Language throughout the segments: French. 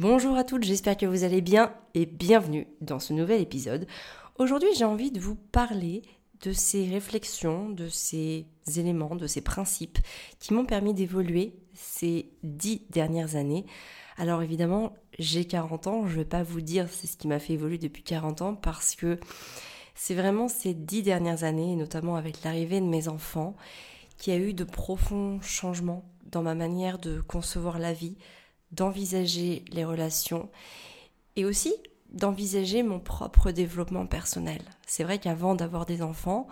Bonjour à toutes, j'espère que vous allez bien et bienvenue dans ce nouvel épisode. Aujourd'hui j'ai envie de vous parler de ces réflexions, de ces éléments, de ces principes qui m'ont permis d'évoluer ces dix dernières années. Alors évidemment, j'ai 40 ans, je ne vais pas vous dire c'est ce qui m'a fait évoluer depuis 40 ans parce que c'est vraiment ces dix dernières années, notamment avec l'arrivée de mes enfants, qui a eu de profonds changements dans ma manière de concevoir la vie, d'envisager les relations et aussi d'envisager mon propre développement personnel. C'est vrai qu'avant d'avoir des enfants,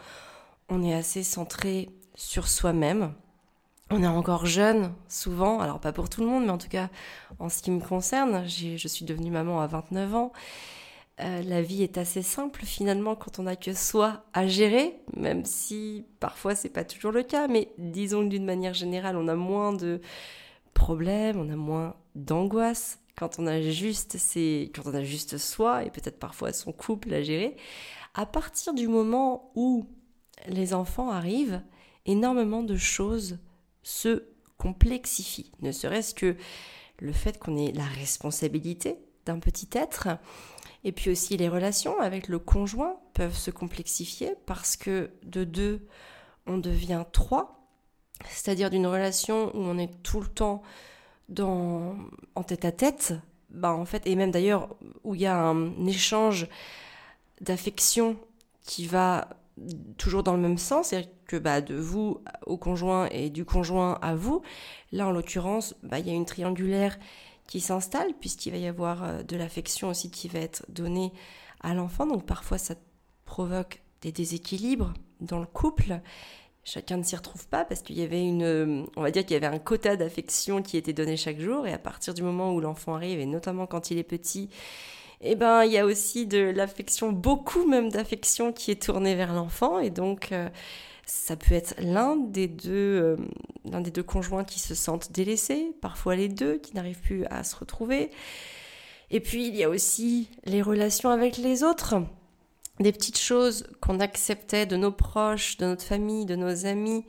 on est assez centré sur soi-même. On est encore jeune, souvent, alors pas pour tout le monde, mais en tout cas en ce qui me concerne, je suis devenue maman à 29 ans. Euh, la vie est assez simple finalement quand on n'a que soi à gérer, même si parfois c'est pas toujours le cas, mais disons d'une manière générale, on a moins de problèmes, on a moins d'angoisse quand on a juste quand on a juste soi et peut-être parfois son couple à gérer. À partir du moment où les enfants arrivent, énormément de choses se complexifient. Ne serait-ce que le fait qu'on ait la responsabilité d'un petit être, et puis aussi les relations avec le conjoint peuvent se complexifier parce que de deux, on devient trois, c'est-à-dire d'une relation où on est tout le temps dans, en tête à tête, bah en fait, et même d'ailleurs où il y a un échange d'affection qui va toujours dans le même sens, c'est-à-dire que bah, de vous au conjoint et du conjoint à vous, là en l'occurrence, bah, il y a une triangulaire qui s'installe, puisqu'il va y avoir euh, de l'affection aussi qui va être donnée à l'enfant. Donc parfois ça provoque des déséquilibres dans le couple. Chacun ne s'y retrouve pas parce qu'il y avait une, on va dire qu'il y avait un quota d'affection qui était donné chaque jour. Et à partir du moment où l'enfant arrive et notamment quand il est petit, eh ben il y a aussi de l'affection, beaucoup même d'affection qui est tournée vers l'enfant. Et donc euh, ça peut être l'un des deux, euh, l'un des deux conjoints qui se sentent délaissés, parfois les deux qui n'arrivent plus à se retrouver. Et puis il y a aussi les relations avec les autres, des petites choses qu'on acceptait de nos proches, de notre famille, de nos amis.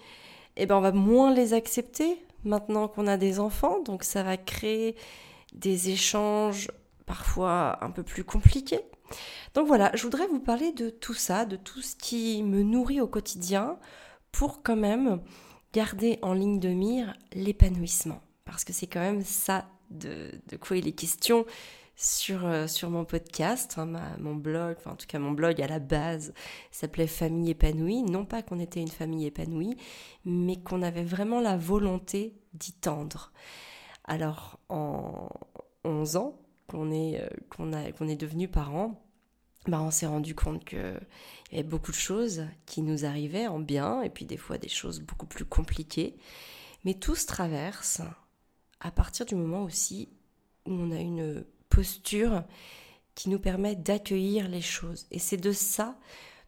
Eh ben on va moins les accepter maintenant qu'on a des enfants, donc ça va créer des échanges parfois un peu plus compliqués. Donc voilà, je voudrais vous parler de tout ça, de tout ce qui me nourrit au quotidien pour quand même garder en ligne de mire l'épanouissement. Parce que c'est quand même ça de, quoi il est question sur, euh, sur mon podcast, hein, mon blog, enfin en tout cas mon blog à la base s'appelait Famille épanouie. Non pas qu'on était une famille épanouie, mais qu'on avait vraiment la volonté d'y tendre. Alors en 11 ans, qu'on est, euh, qu'on est devenu parents, bah, on s'est rendu compte qu'il y avait beaucoup de choses qui nous arrivaient en bien, et puis des fois des choses beaucoup plus compliquées. Mais tout se traverse à partir du moment aussi où on a une posture qui nous permet d'accueillir les choses. Et c'est de ça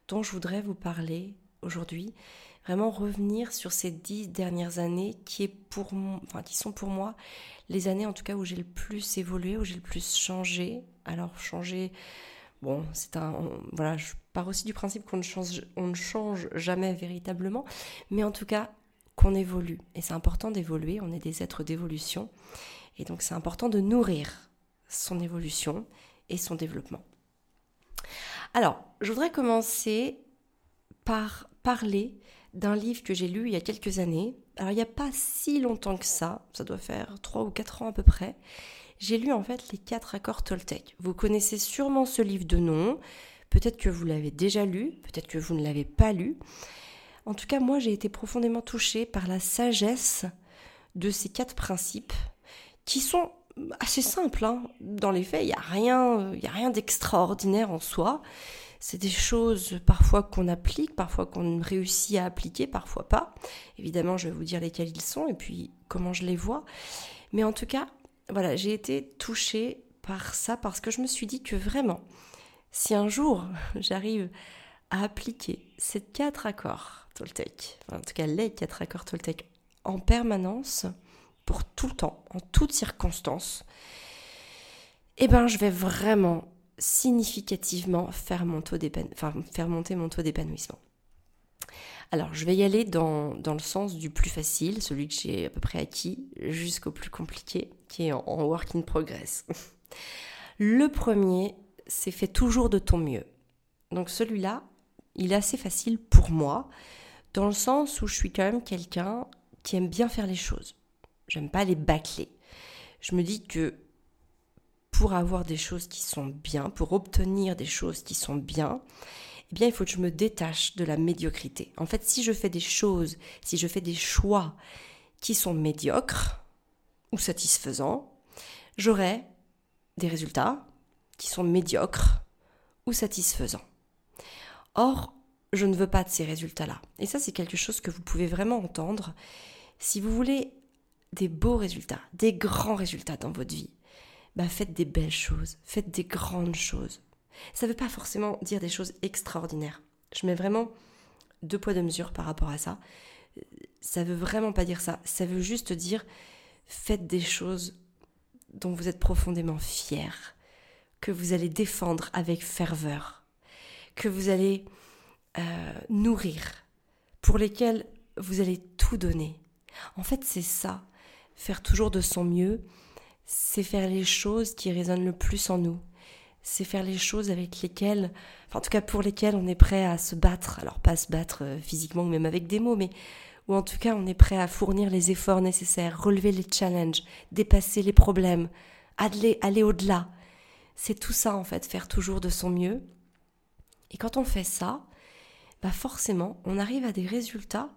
dont je voudrais vous parler aujourd'hui. Vraiment revenir sur ces dix dernières années qui, est pour, enfin, qui sont pour moi les années en tout cas où j'ai le plus évolué, où j'ai le plus changé. Alors changé, bon, c'est un, voilà, je pars aussi du principe qu'on ne change, on ne change jamais véritablement, mais en tout cas qu'on évolue. Et c'est important d'évoluer. On est des êtres d'évolution, et donc c'est important de nourrir son évolution et son développement. Alors, je voudrais commencer par parler d'un livre que j'ai lu il y a quelques années. Alors il n'y a pas si longtemps que ça, ça doit faire 3 ou 4 ans à peu près. J'ai lu en fait les 4 accords Toltec. Vous connaissez sûrement ce livre de nom, peut-être que vous l'avez déjà lu, peut-être que vous ne l'avez pas lu. En tout cas, moi j'ai été profondément touchée par la sagesse de ces quatre principes qui sont assez simples. Hein. Dans les faits, il n'y a rien, rien d'extraordinaire en soi. C'est des choses parfois qu'on applique, parfois qu'on réussit à appliquer, parfois pas. Évidemment, je vais vous dire lesquels ils sont et puis comment je les vois. Mais en tout cas, voilà, j'ai été touchée par ça parce que je me suis dit que vraiment, si un jour j'arrive à appliquer ces quatre accords Toltec, en tout cas les quatre accords Toltec en permanence, pour tout le temps, en toutes circonstances, eh ben je vais vraiment significativement faire, mon taux enfin, faire monter mon taux d'épanouissement. Alors, je vais y aller dans, dans, le sens du plus facile, celui que j'ai à peu près acquis, jusqu'au plus compliqué, qui est en, work in progress. Le premier, c'est fait toujours de ton mieux. Donc celui-là, il est assez facile pour moi, dans le sens où je suis quand même quelqu'un qui aime bien faire les choses. J'aime pas les bâcler. Je me dis que pour avoir des choses qui sont bien, pour obtenir des choses qui sont bien, eh bien, il faut que je me détache de la médiocrité. En fait, si je fais des choses, si je fais des choix qui sont médiocres ou satisfaisants, j'aurai des résultats qui sont médiocres ou satisfaisants. Or, je ne veux pas de ces résultats-là. Et ça, c'est quelque chose que vous pouvez vraiment entendre. Si vous voulez des beaux résultats, des grands résultats dans votre vie, bah faites des belles choses, faites des grandes choses. Ça ne veut pas forcément dire des choses extraordinaires. Je mets vraiment deux poids deux mesures par rapport à ça. Ça veut vraiment pas dire ça. Ça veut juste dire faites des choses dont vous êtes profondément fiers, que vous allez défendre avec ferveur, que vous allez euh, nourrir, pour lesquels vous allez tout donner. En fait, c'est ça. Faire toujours de son mieux, c'est faire les choses qui résonnent le plus en nous. C'est faire les choses avec lesquelles, enfin, en tout cas pour lesquelles on est prêt à se battre. Alors pas se battre euh, physiquement ou même avec des mots, mais ou en tout cas on est prêt à fournir les efforts nécessaires, relever les challenges, dépasser les problèmes, aller, au-delà. C'est tout ça en fait, faire toujours de son mieux. Et quand on fait ça, bah forcément, on arrive à des résultats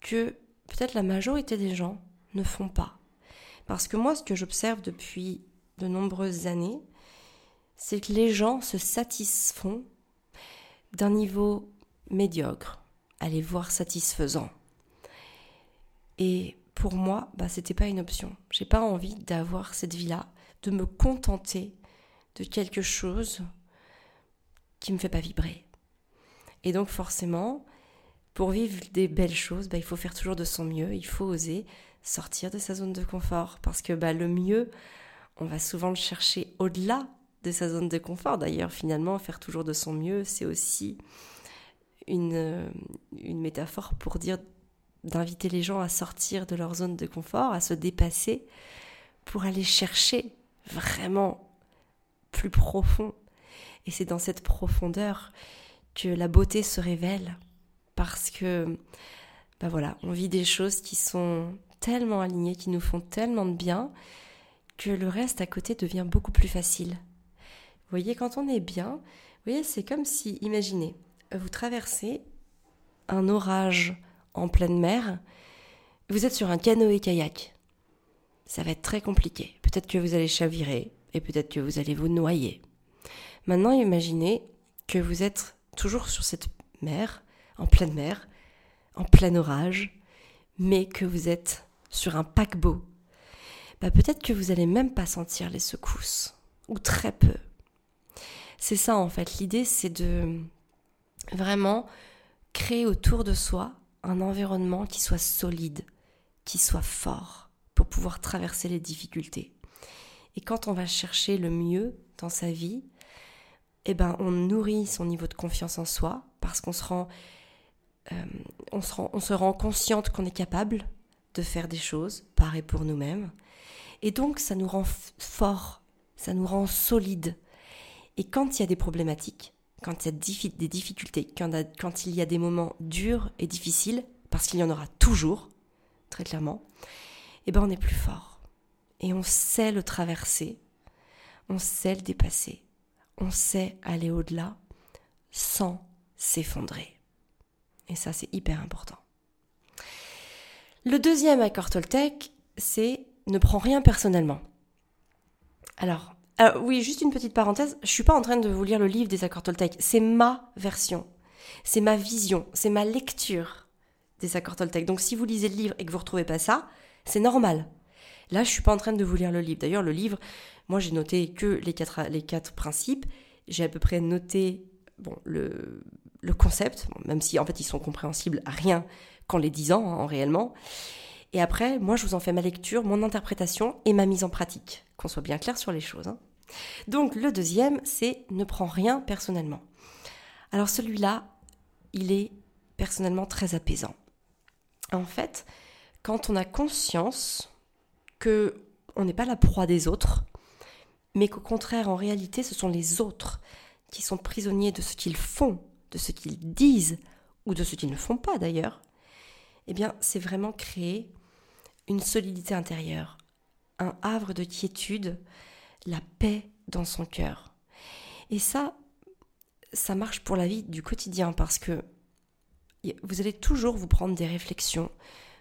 que peut-être la majorité des gens ne font pas. Parce que moi, ce que j'observe depuis de nombreuses années, c'est que les gens se satisfont d'un niveau médiocre, aller voir satisfaisant. Et pour moi, bah, c'était pas une option. J'ai pas envie d'avoir cette vie-là, de me contenter de quelque chose qui me fait pas vibrer. Et donc forcément, pour vivre des belles choses, bah, il faut faire toujours de son mieux, il faut oser sortir de sa zone de confort, parce que bah, le mieux, on va souvent le chercher au-delà de sa zone de confort. D'ailleurs, finalement, faire toujours de son mieux, c'est aussi une, une métaphore pour dire d'inviter les gens à sortir de leur zone de confort, à se dépasser, pour aller chercher vraiment plus profond. Et c'est dans cette profondeur que la beauté se révèle parce que ben voilà, on vit des choses qui sont tellement alignées, qui nous font tellement de bien que le reste à côté devient beaucoup plus facile. Vous voyez, quand on est bien, vous voyez, c'est comme si, imaginez, vous traversez un orage en pleine mer, vous êtes sur un canoë-kayak. Ça va être très compliqué. Peut-être que vous allez chavirer et peut-être que vous allez vous noyer. Maintenant, imaginez que vous êtes toujours sur cette mer, en pleine mer, en plein orage, mais que vous êtes sur un paquebot, bah peut-être que vous n'allez même pas sentir les secousses, ou très peu. C'est ça en fait, l'idée c'est de vraiment créer autour de soi un environnement qui soit solide, qui soit fort, pour pouvoir traverser les difficultés. Et quand on va chercher le mieux dans sa vie, eh ben, on nourrit son niveau de confiance en soi parce qu'on se rend, euh, on se rend, on se rend consciente qu'on est capable de faire des choses par et pour nous-mêmes. Et donc, ça nous rend fort, ça nous rend solide. Et quand il y a des problématiques, quand il y a des difficultés, quand il y a des moments durs et difficiles, parce qu'il y en aura toujours, très clairement, eh ben on est plus fort. Et on sait le traverser, on sait le dépasser on sait aller au-delà sans s'effondrer. Et ça, c'est hyper important. Le deuxième accord Toltec, c'est ne prends rien personnellement. Alors, euh, oui, juste une petite parenthèse, je suis pas en train de vous lire le livre des accords Toltec, c'est ma version, c'est ma vision, c'est ma lecture des accords Toltec. Donc si vous lisez le livre et que vous retrouvez pas ça, c'est normal. Là, je suis pas en train de vous lire le livre. D'ailleurs, le livre, moi, j'ai noté que les quatre, les quatre principes. J'ai à peu près noté bon, le, le concept, même si en fait ils sont compréhensibles à rien qu'en les disant hein, en réellement. Et après, moi, je vous en fais ma lecture, mon interprétation et ma mise en pratique, qu'on soit bien clair sur les choses. Hein. Donc, le deuxième, c'est ne prends rien personnellement. Alors, celui-là, il est personnellement très apaisant. En fait, quand on a conscience que on n'est pas la proie des autres, mais qu'au contraire, en réalité, ce sont les autres qui sont prisonniers de ce qu'ils font, de ce qu'ils disent, ou de ce qu'ils ne font pas d'ailleurs, eh bien, c'est vraiment créer une solidité intérieure, un havre de quiétude, la paix dans son cœur. Et ça, ça marche pour la vie du quotidien parce que vous allez toujours vous prendre des réflexions.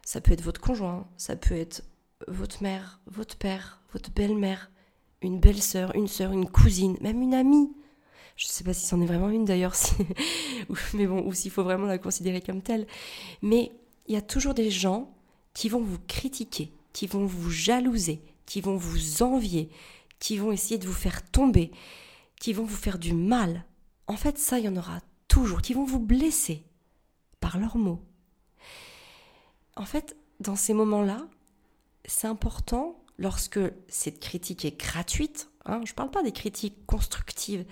Ça peut être votre conjoint, ça peut être votre mère, votre père, votre belle-mère, une belle-sœur, une sœur, une cousine, même une amie. Je ne sais pas si c'en est vraiment une d'ailleurs, mais bon, ou s'il faut vraiment la considérer comme telle. Mais il y a toujours des gens qui vont vous critiquer, qui vont vous jalouser, qui vont vous envier, qui vont essayer de vous faire tomber, qui vont vous faire du mal. En fait, ça, il y en aura toujours, qui vont vous blesser par leurs mots. En fait, dans ces moments-là, c'est important, lorsque cette critique est gratuite, hein, je ne parle pas des critiques constructives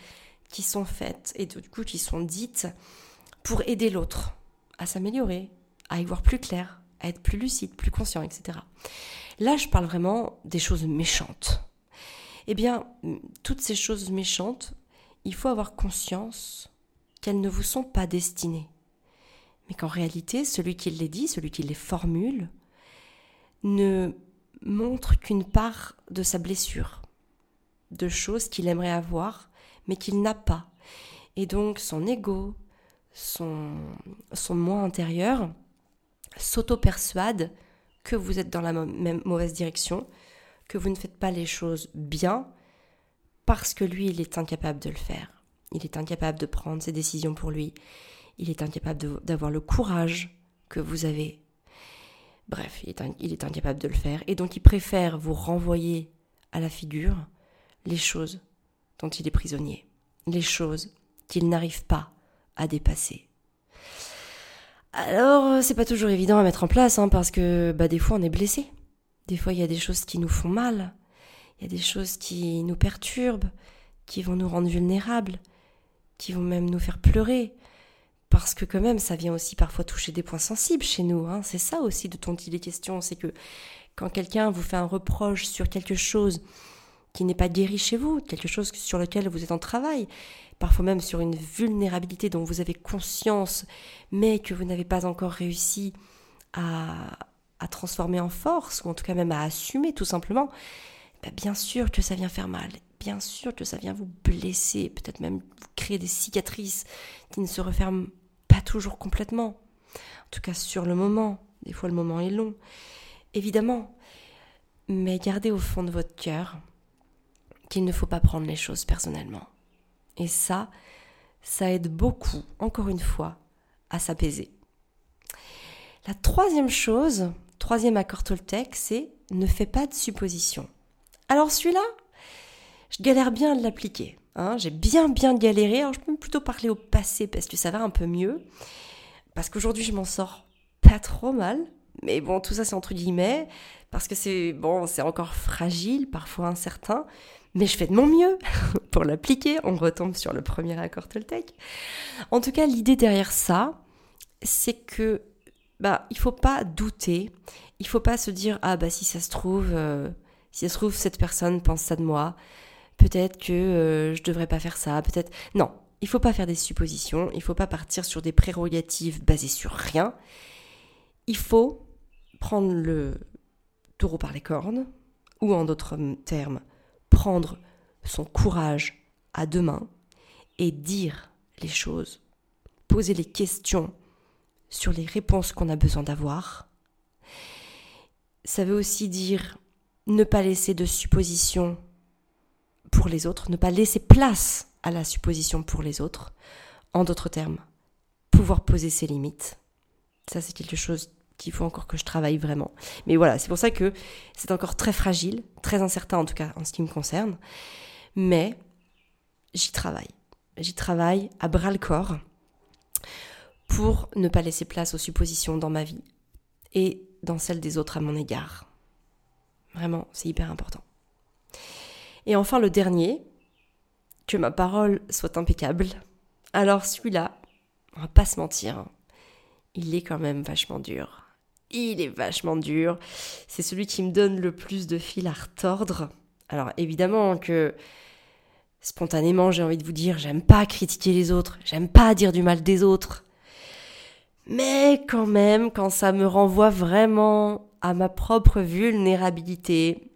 qui sont faites et du coup qui sont dites pour aider l'autre à s'améliorer, à y voir plus clair, à être plus lucide, plus conscient, etc. Là, je parle vraiment des choses méchantes. Eh bien, toutes ces choses méchantes, il faut avoir conscience qu'elles ne vous sont pas destinées. Mais qu'en réalité, celui qui les dit, celui qui les formule, ne montre qu'une part de sa blessure, de choses qu'il aimerait avoir, mais qu'il n'a pas. Et donc son ego, son, son moi intérieur, s'auto-persuade que vous êtes dans la même mauvaise direction, que vous ne faites pas les choses bien, parce que lui, il est incapable de le faire. Il est incapable de prendre ses décisions pour lui. Il est incapable d'avoir le courage que vous avez. Bref, il est, il est incapable de le faire. Et donc, il préfère vous renvoyer à la figure les choses dont il est prisonnier. Les choses qu'il n'arrive pas à dépasser. Alors, euh, c'est pas toujours évident à mettre en place, hein, parce que bah, des fois on est blessé. Des fois il y a des choses qui nous font mal. Il y a des choses qui nous perturbent, qui vont nous rendre vulnérables, qui vont même nous faire pleurer. Parce que quand même, ça vient aussi parfois toucher des points sensibles chez nous. Hein. C'est ça aussi de dont il est question. C'est que quand quelqu'un vous fait un reproche sur quelque chose qui n'est pas guéri chez vous, quelque chose sur lequel vous êtes en travail, parfois même sur une vulnérabilité dont vous avez conscience, mais que vous n'avez pas encore réussi à, transformer en force, ou en tout cas même à assumer tout simplement, bah, bien sûr que ça vient faire mal, bien sûr que ça vient vous blesser, peut-être même vous créer des cicatrices qui ne se referment pas toujours complètement. En tout cas sur le moment, des fois le moment est long, évidemment. Mais gardez au fond de votre cœur qu'il ne faut pas prendre les choses personnellement. Et ça, ça aide beaucoup, encore une fois, à s'apaiser. La troisième chose, troisième accord Toltec, c'est ne fais pas de suppositions. Alors celui-là, je galère bien à l'appliquer. Hein. J'ai bien bien galéré. Alors je peux plutôt parler au passé parce que ça va un peu mieux. Parce qu'aujourd'hui je m'en sors pas trop mal. Mais bon, tout ça c'est entre guillemets. Parce que c'est bon, c'est encore fragile, parfois incertain mais je fais de mon mieux pour l'appliquer. On retombe sur le premier accord Toltec. En tout cas, l'idée derrière ça, c'est que bah il faut pas douter, il faut pas se dire ah bah si ça se trouve euh, si ça se trouve cette personne pense ça de moi, peut-être que euh, je devrais pas faire ça, peut-être non, il faut pas faire des suppositions, il faut pas partir sur des prérogatives basées sur rien. Il faut prendre le taureau par les cornes ou en d'autres termes prendre son courage à deux mains et dire les choses, poser les questions sur les réponses qu'on a besoin d'avoir. Ça veut aussi dire ne pas laisser de suppositions pour les autres, ne pas laisser place à la supposition pour les autres. En d'autres termes, pouvoir poser ses limites. Ça, c'est quelque chose qu'il faut encore que je travaille vraiment. Mais voilà, c'est pour ça que c'est encore très fragile, très incertain en tout cas en ce qui me concerne. Mais j'y travaille. J'y travaille à bras le corps pour ne pas laisser place aux suppositions dans ma vie et dans celle des autres à mon égard. Vraiment, c'est hyper important. Et enfin, le dernier, que ma parole soit impeccable. Alors celui-là, on va pas se mentir, hein, il est quand même vachement dur il est vachement dur. C'est celui qui me donne le plus de fil à retordre. Alors évidemment que spontanément j'ai envie de vous dire j'aime pas critiquer les autres, j'aime pas dire du mal des autres. Mais quand même, quand ça me renvoie vraiment à ma propre vulnérabilité,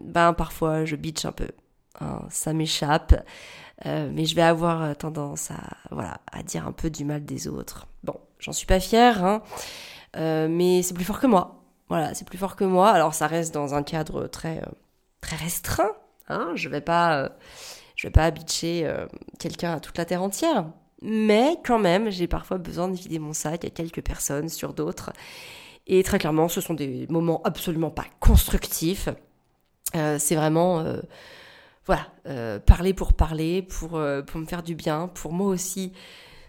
ben parfois je bitch un peu. Hein, ça m'échappe. Euh, mais je vais avoir tendance à, voilà, à dire un peu du mal des autres. Bon, j'en suis pas fière, hein, euh, mais c'est plus fort que moi. Voilà, c'est plus fort que moi. Alors ça reste dans un cadre très, euh, très restreint. Hein, je vais pas, je vais pas bitcher quelqu'un à toute la terre entière. Mais quand même, j'ai parfois besoin de vider mon sac à quelques personnes sur d'autres. Et très clairement, ce sont des moments absolument pas constructifs. c'est vraiment voilà, euh, parler pour parler, pour, euh, pour me faire du bien, pour moi aussi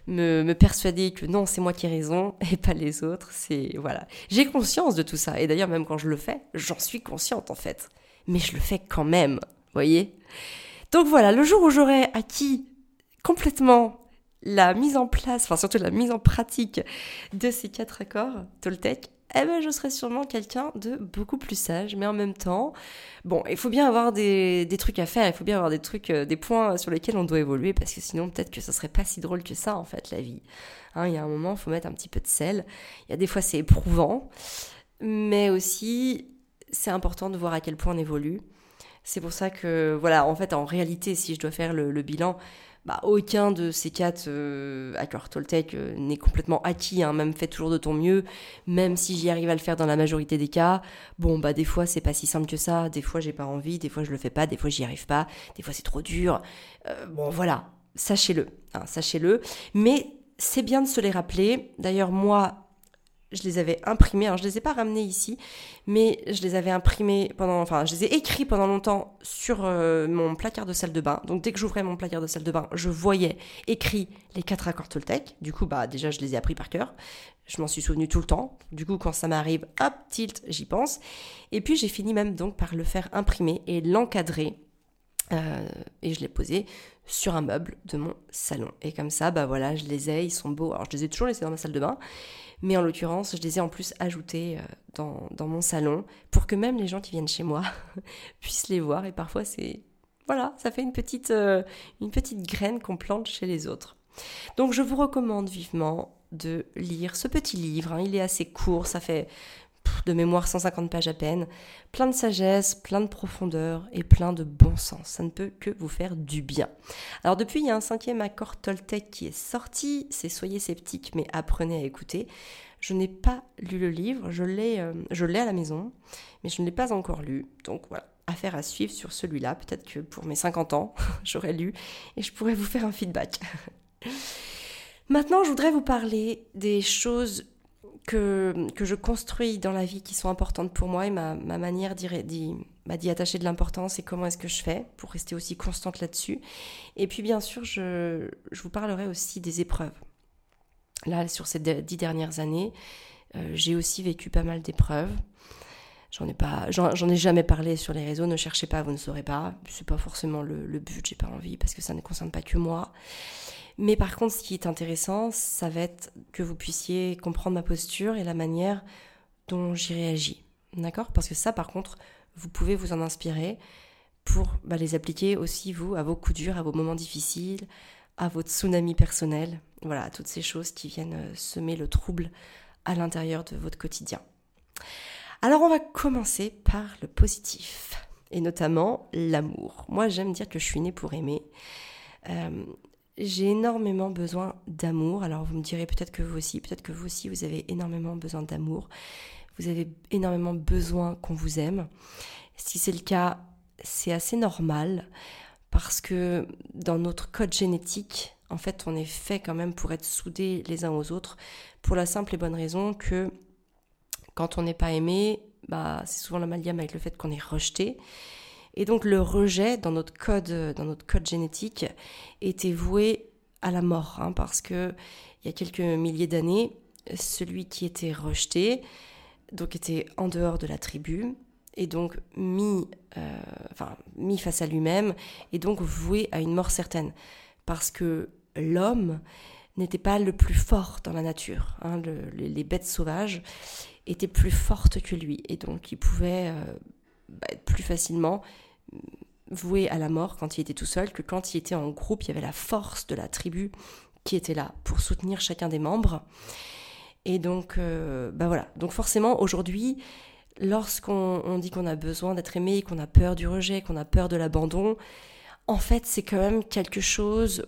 me, me persuader que non, c'est moi qui ai raison et pas les autres. C'est voilà, j'ai conscience de tout ça et d'ailleurs même quand je le fais, j'en suis consciente en fait, mais je le fais quand même, voyez. Donc voilà, le jour où j'aurai acquis complètement la mise en place, enfin surtout la mise en pratique de ces quatre accords Toltec, eh ben, je serais sûrement quelqu'un de beaucoup plus sage. Mais en même temps, bon, il faut bien avoir des, trucs à faire, il faut bien avoir des trucs, euh, des points sur lesquels on doit évoluer, parce que sinon, peut-être que ça serait pas si drôle que ça, en fait, la vie. Hein, il y a un moment, il faut mettre un petit peu de sel. Il y a des fois, c'est éprouvant, mais aussi, c'est important de voir à quel point on évolue. C'est pour ça que, voilà, en fait, en réalité, si je dois faire le bilan, bah, aucun de ces quatre euh, Toltec euh, n'est complètement acquis, hein, même fait toujours de ton mieux, même si j'y arrive à le faire dans la majorité des cas. Bon, bah des fois c'est pas si simple que ça, des fois j'ai pas envie, des fois je le fais pas, des fois j'y arrive pas, des fois c'est trop dur. Euh, bon voilà, sachez-le, hein, sachez-le. Mais c'est bien de se les rappeler. D'ailleurs moi, je les avais imprimés, alors je les ai pas ramenés ici, mais je les avais imprimés pendant, enfin je les ai écrits pendant longtemps sur euh, mon placard de salle de bain. Donc dès que j'ouvrais mon placard de salle de bain, je voyais écrit les quatre accords Toltec. Du coup, bah déjà je les ai appris par cœur. Je m'en suis souvenu tout le temps. Du coup, quand ça m'arrive, hop, tilt, j'y pense. Et puis j'ai fini même donc par le faire imprimer et l'encadrer. Euh, et je l'ai posé sur un meuble de mon salon. Et comme ça, bah voilà, je les ai, ils sont beaux. Alors je les ai toujours laissés dans ma salle de bain, mais en l'occurrence, je les ai en plus ajoutés euh, dans, mon salon pour que même les gens qui viennent chez moi puissent les voir. Et parfois, c'est. Voilà, ça fait une petite, euh, une petite graine qu'on plante chez les autres. Donc, je vous recommande vivement de lire ce petit livre. Hein. Il est assez court, ça fait de mémoire 150 pages à peine, plein de sagesse, plein de profondeur et plein de bon sens. Ça ne peut que vous faire du bien. Alors depuis, il y a un cinquième accord Toltec qui est sorti, c'est Soyez sceptique mais apprenez à écouter. Je n'ai pas lu le livre, je l'ai, euh, je l'ai à la maison, mais je ne l'ai pas encore lu. Donc voilà, affaire à suivre sur celui-là. Peut-être que pour mes 50 ans, j'aurai lu et je pourrais vous faire un feedback. Maintenant, je voudrais vous parler des choses que, je construis dans la vie qui sont importantes pour moi et ma, ma manière d'y attacher de l'importance et comment est-ce que je fais pour rester aussi constante là-dessus. Et puis bien sûr, je, vous parlerai aussi des épreuves. Là, sur ces dix dernières années, euh, j'ai aussi vécu pas mal d'épreuves. J'en ai pas, ai jamais parlé sur les réseaux. Ne cherchez pas, vous ne saurez pas. C'est pas forcément le, le but. J'ai pas envie parce que ça ne concerne pas que moi. Mais par contre, ce qui est intéressant, ça va être que vous puissiez comprendre ma posture et la manière dont j'y réagis. D'accord? Parce que ça, par contre, vous pouvez vous en inspirer pour bah, les appliquer aussi, vous, à vos coups durs, à vos moments difficiles, à votre tsunami personnel. Voilà, à toutes ces choses qui viennent euh, semer le trouble à l'intérieur de votre quotidien. Alors, on va commencer par le positif, et notamment l'amour. Moi, j'aime dire que je suis née pour aimer. Euh, j'ai énormément besoin d'amour. Alors vous me direz peut-être que vous aussi, peut-être que vous aussi, vous avez énormément besoin d'amour. Vous avez énormément besoin qu'on vous aime. Si c'est le cas, c'est assez normal parce que dans notre code génétique, en fait, on est fait quand même pour être soudés les uns aux autres pour la simple et bonne raison que quand on n'est pas aimé, bah, c'est souvent l'amalgame avec le fait qu'on est rejeté. Et donc le rejet dans notre code, dans notre code génétique était voué à la mort, hein, parce que il y a quelques milliers d'années, celui qui était rejeté, donc était en dehors de la tribu, et donc mis, euh, enfin, mis face à lui-même, et donc voué à une mort certaine, parce que l'homme n'était pas le plus fort dans la nature. Hein, les, bêtes sauvages étaient plus fortes que lui, et donc il pouvait euh, bah, plus facilement voué à la mort quand il était tout seul que quand il était en groupe, il y avait la force de la tribu qui était là pour soutenir chacun des membres. Et donc, euh, bah voilà. Donc forcément, aujourd'hui, lorsqu'on dit qu'on a besoin d'être aimé, qu'on a peur du rejet, qu'on a peur de l'abandon, en fait, c'est quand même quelque chose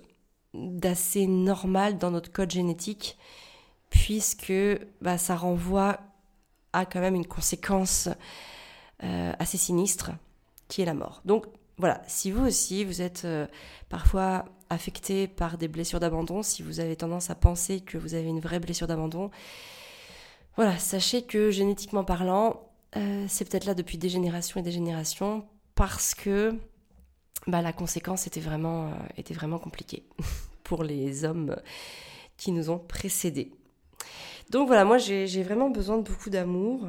d'assez normal dans notre code génétique, puisque bah, ça renvoie à quand même une conséquence euh, assez sinistre, qui est la mort. Donc voilà, si vous aussi, vous êtes euh, parfois affecté par des blessures d'abandon, si vous avez tendance à penser que vous avez une vraie blessure d'abandon, voilà, sachez que génétiquement parlant, euh, c'est peut-être là depuis des générations et des générations parce que bah, la conséquence était vraiment, euh, était vraiment compliquée pour les hommes qui nous ont précédés. Donc voilà, moi j'ai vraiment besoin de beaucoup d'amour.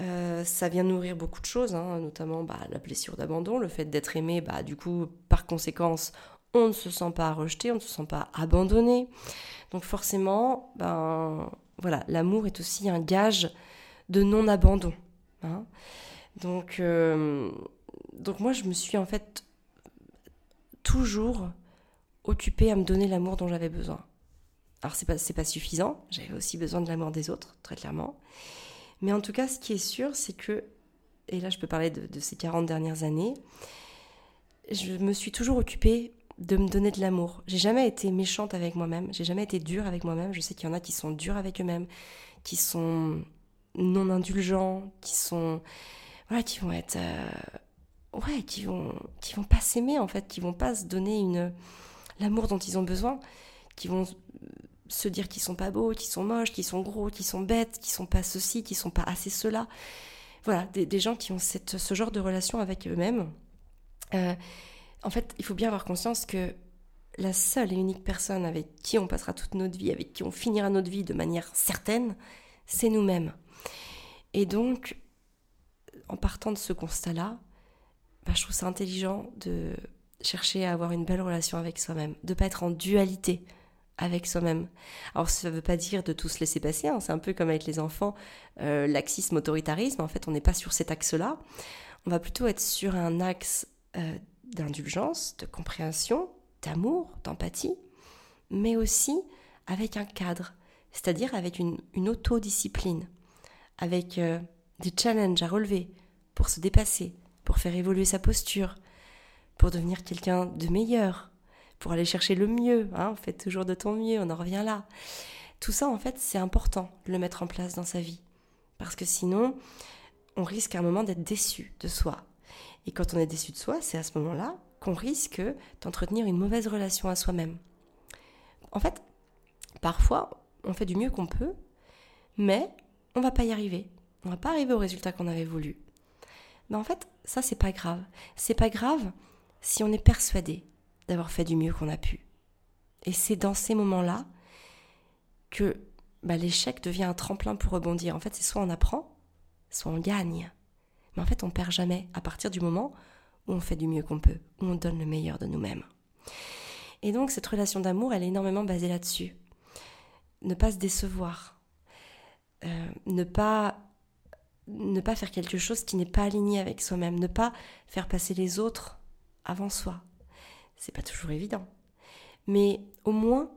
Euh, ça vient nourrir beaucoup de choses, hein, notamment bah, la blessure d'abandon, le fait d'être aimé, bah, du coup, par conséquence, on ne se sent pas rejeté, on ne se sent pas abandonné. Donc forcément, ben, voilà, l'amour est aussi un gage de non-abandon. Hein. Donc, euh, donc moi, je me suis en fait toujours occupée à me donner l'amour dont j'avais besoin. Alors c'est pas, pas suffisant, j'avais aussi besoin de l'amour des autres, très clairement. Mais en tout cas, ce qui est sûr, c'est que, et là je peux parler de, ces 40 dernières années, je me suis toujours occupée de me donner de l'amour. J'ai jamais été méchante avec moi-même, j'ai jamais été dure avec moi-même. Je sais qu'il y en a qui sont durs avec eux-mêmes, qui sont non indulgents, qui sont voilà, qui vont être euh, ouais, qui vont qui vont pas s'aimer en fait, qui vont pas se donner une l'amour dont ils ont besoin, qui vont se dire qu'ils sont pas beaux, qu'ils sont moches, qu'ils sont gros, qu'ils sont bêtes, qu'ils sont pas ceci, qu'ils sont pas assez cela. Voilà, des, gens qui ont ce genre de relation avec eux-mêmes. Euh, en fait, il faut bien avoir conscience que la seule et unique personne avec qui on passera toute notre vie, avec qui on finira notre vie de manière certaine, c'est nous-mêmes. Et donc, en partant de ce constat-là, bah, je trouve ça intelligent de chercher à avoir une belle relation avec soi-même, de pas être en dualité avec soi-même. Alors ça ne veut pas dire de tout se laisser passer, hein. c'est un peu comme avec les enfants, euh, laxisme, autoritarisme, en fait on n'est pas sur cet axe-là, on va plutôt être sur un axe euh, d'indulgence, de compréhension, d'amour, d'empathie, mais aussi avec un cadre, c'est-à-dire avec une, autodiscipline, avec euh, des challenges à relever pour se dépasser, pour faire évoluer sa posture, pour devenir quelqu'un de meilleur, pour aller chercher le mieux. Hein, on fait toujours de ton mieux, on en revient là. Tout ça, en fait, c'est important de le mettre en place dans sa vie. Parce que sinon, on risque à un moment d'être déçu de soi. Et quand on est déçu de soi, c'est à ce moment-là qu'on risque d'entretenir une mauvaise relation à soi-même. En fait, parfois, on fait du mieux qu'on peut, mais on va pas y arriver. On va pas arriver au résultat qu'on avait voulu. Mais en fait, ça c'est pas grave. C'est pas grave si on est persuadé d'avoir fait du mieux qu'on a pu. Et c'est dans ces moments-là que bah, l'échec devient un tremplin pour rebondir. En fait, c'est soit on apprend, soit on gagne. Mais en fait, on perd jamais à partir du moment où on fait du mieux qu'on peut, où on donne le meilleur de nous-mêmes. Et donc, cette relation d'amour, elle est énormément basée là-dessus. Ne pas se décevoir. Euh, ne pas ne pas faire quelque chose qui n'est pas aligné avec soi-même, ne pas faire passer les autres avant soi. C'est pas toujours évident. Mais au moins,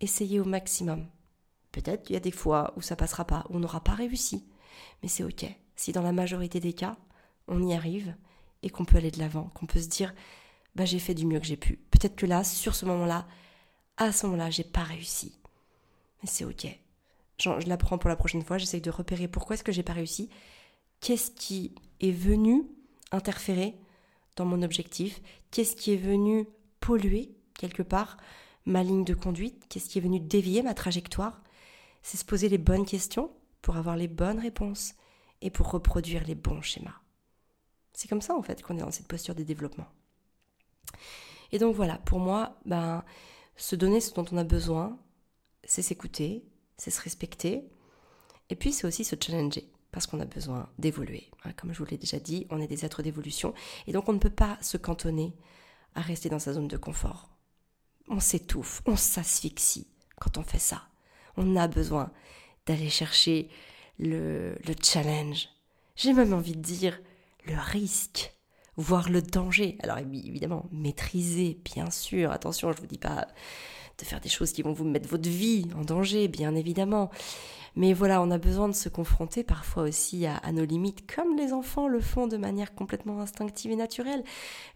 essayez au maximum. Peut-être qu'il y a des fois où ça passera pas, où on n'aura pas réussi. Mais c'est ok. Si dans la majorité des cas, on y arrive et qu'on peut aller de l'avant, qu'on peut se dire, bah j'ai fait du mieux que j'ai pu. Peut-être que là, sur ce moment-là, à ce moment-là, j'ai pas réussi. Mais c'est ok. je l'apprends pour la prochaine fois, j'essaye de repérer pourquoi est-ce que j'ai pas réussi, qu'est-ce qui est venu interférer dans mon objectif, qu'est-ce qui est venu polluer quelque part ma ligne de conduite, qu'est-ce qui est venu dévier ma trajectoire? C'est se poser les bonnes questions pour avoir les bonnes réponses et pour reproduire les bons schémas. C'est comme ça en fait qu'on est dans cette posture de développement. Et donc voilà, pour moi, ben, se donner ce dont on a besoin, c'est s'écouter, c'est se respecter, et puis c'est aussi se challenger parce qu'on a besoin d'évoluer. Hein, comme je vous l'ai déjà dit, on est des êtres d'évolution et donc on ne peut pas se cantonner à rester dans sa zone de confort. On s'étouffe, on s'asphyxie quand on fait ça. On a besoin d'aller chercher le, le challenge. J'ai même envie de dire le risque. voir le danger. Alors évidemment, maîtriser, bien sûr. Attention, je ne vous dis pas de faire des choses qui vont vous mettre votre vie en danger, bien évidemment. Mais voilà, on a besoin de se confronter parfois aussi à, nos limites, comme les enfants le font de manière complètement instinctive et naturelle.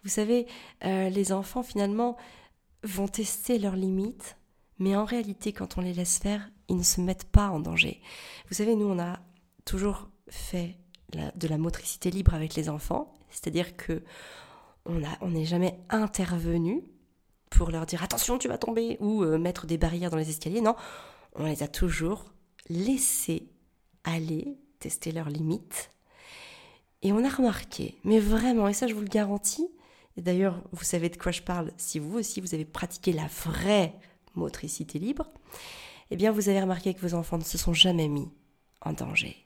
Vous savez, euh, les enfants finalement vont tester leurs limites, mais en réalité, quand on les laisse faire, ils ne se mettent pas en danger. Vous savez, nous, on a toujours fait de la motricité libre avec les enfants, c'est-à-dire que on n'est jamais intervenu pour leur dire attention tu vas tomber ou euh, mettre des barrières dans les escaliers. Non, on les a toujours laissés aller tester leurs limites. Et on a remarqué, mais vraiment, et ça je vous le garantis, et d'ailleurs vous savez de quoi je parle si vous aussi vous avez pratiqué la vraie motricité libre, eh bien vous avez remarqué que vos enfants ne se sont jamais mis en danger.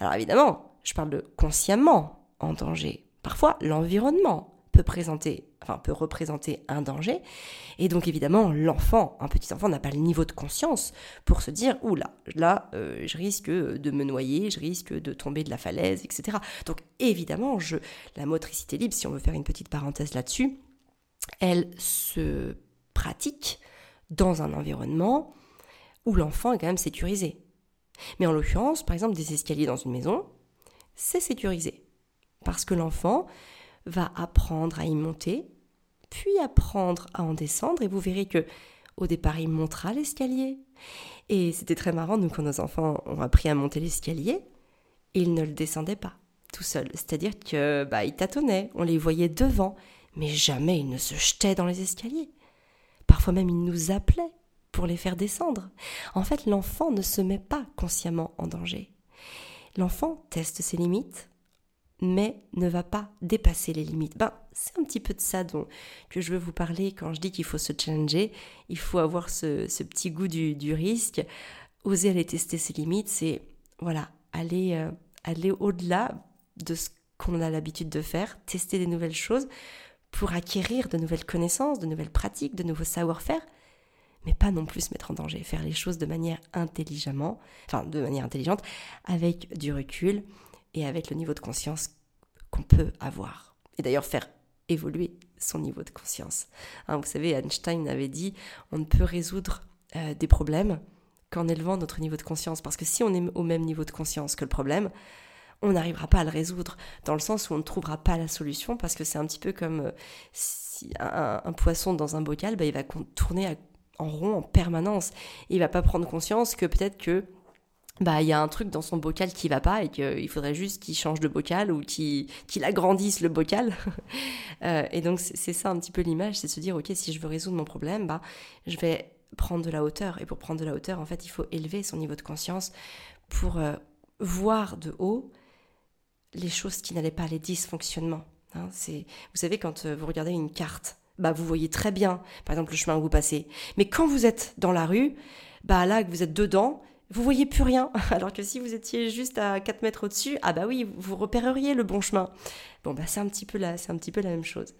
Alors évidemment, je parle de consciemment en danger. Parfois, l'environnement peut présenter, enfin peut représenter un danger, et donc évidemment l'enfant, un petit enfant n'a pas le niveau de conscience pour se dire ouh là, là, euh, je risque de me noyer, je risque de tomber de la falaise, etc. Donc évidemment, je, la motricité libre, si on veut faire une petite parenthèse là-dessus, elle se pratique dans un environnement où l'enfant est quand même sécurisé. Mais en l'occurrence, par exemple, des escaliers dans une maison, c'est sécurisé. Parce que l'enfant va apprendre à y monter, puis apprendre à en descendre, et vous verrez que au départ, il montera l'escalier. Et c'était très marrant, nous, quand nos enfants ont appris à monter l'escalier, ils ne le descendaient pas tout seuls. C'est-à-dire que bah, ils tâtonnaient, on les voyait devant, mais jamais ils ne se jetaient dans les escaliers. Parfois même, ils nous appelaient pour les faire descendre. En fait, l'enfant ne se met pas consciemment en danger. L'enfant teste ses limites, mais ne va pas dépasser les limites. Ben, c'est un petit peu de ça dont, que je veux vous parler quand je dis qu'il faut se challenger, il faut avoir ce, petit goût du, risque, oser aller tester ses limites, c'est voilà, aller, euh, aller au-delà de ce qu'on a l'habitude de faire, tester des nouvelles choses pour acquérir de nouvelles connaissances, de nouvelles pratiques, de nouveaux savoir-faire, mais pas non plus se mettre en danger, faire les choses de manière intelligemment, enfin de manière intelligente, avec du recul et avec le niveau de conscience qu'on peut avoir. Et d'ailleurs faire évoluer son niveau de conscience. Hein, vous savez, Einstein avait dit on ne peut résoudre euh, des problèmes qu'en élevant notre niveau de conscience. Parce que si on est au même niveau de conscience que le problème, on n'arrivera pas à le résoudre, dans le sens où on ne trouvera pas la solution, parce que c'est un petit peu comme euh, un, poisson dans un bocal, bah, il va tourner en rond en permanence. Et il va pas prendre conscience que peut-être que bah il y a un truc dans son bocal qui va pas et qu'il faudrait juste qu'il change de bocal ou qu'il agrandisse le bocal. Euh, et donc c'est ça un petit peu l'image, c'est se dire ok si je veux résoudre mon problème, bah je vais prendre de la hauteur et pour prendre de la hauteur en fait il faut élever son niveau de conscience pour euh, voir de haut les choses qui n'allaient pas, les dysfonctionnements. Hein. c'est vous savez quand euh, vous regardez une carte, bah vous voyez très bien par exemple le chemin où vous passez, mais quand vous êtes dans la rue, bah là que vous êtes dedans vous voyez plus rien. Alors que si vous étiez juste à 4 mètres au-dessus, ah bah oui, vous repéreriez le bon chemin. Bon bah c'est un petit peu là, c'est un petit peu la même chose.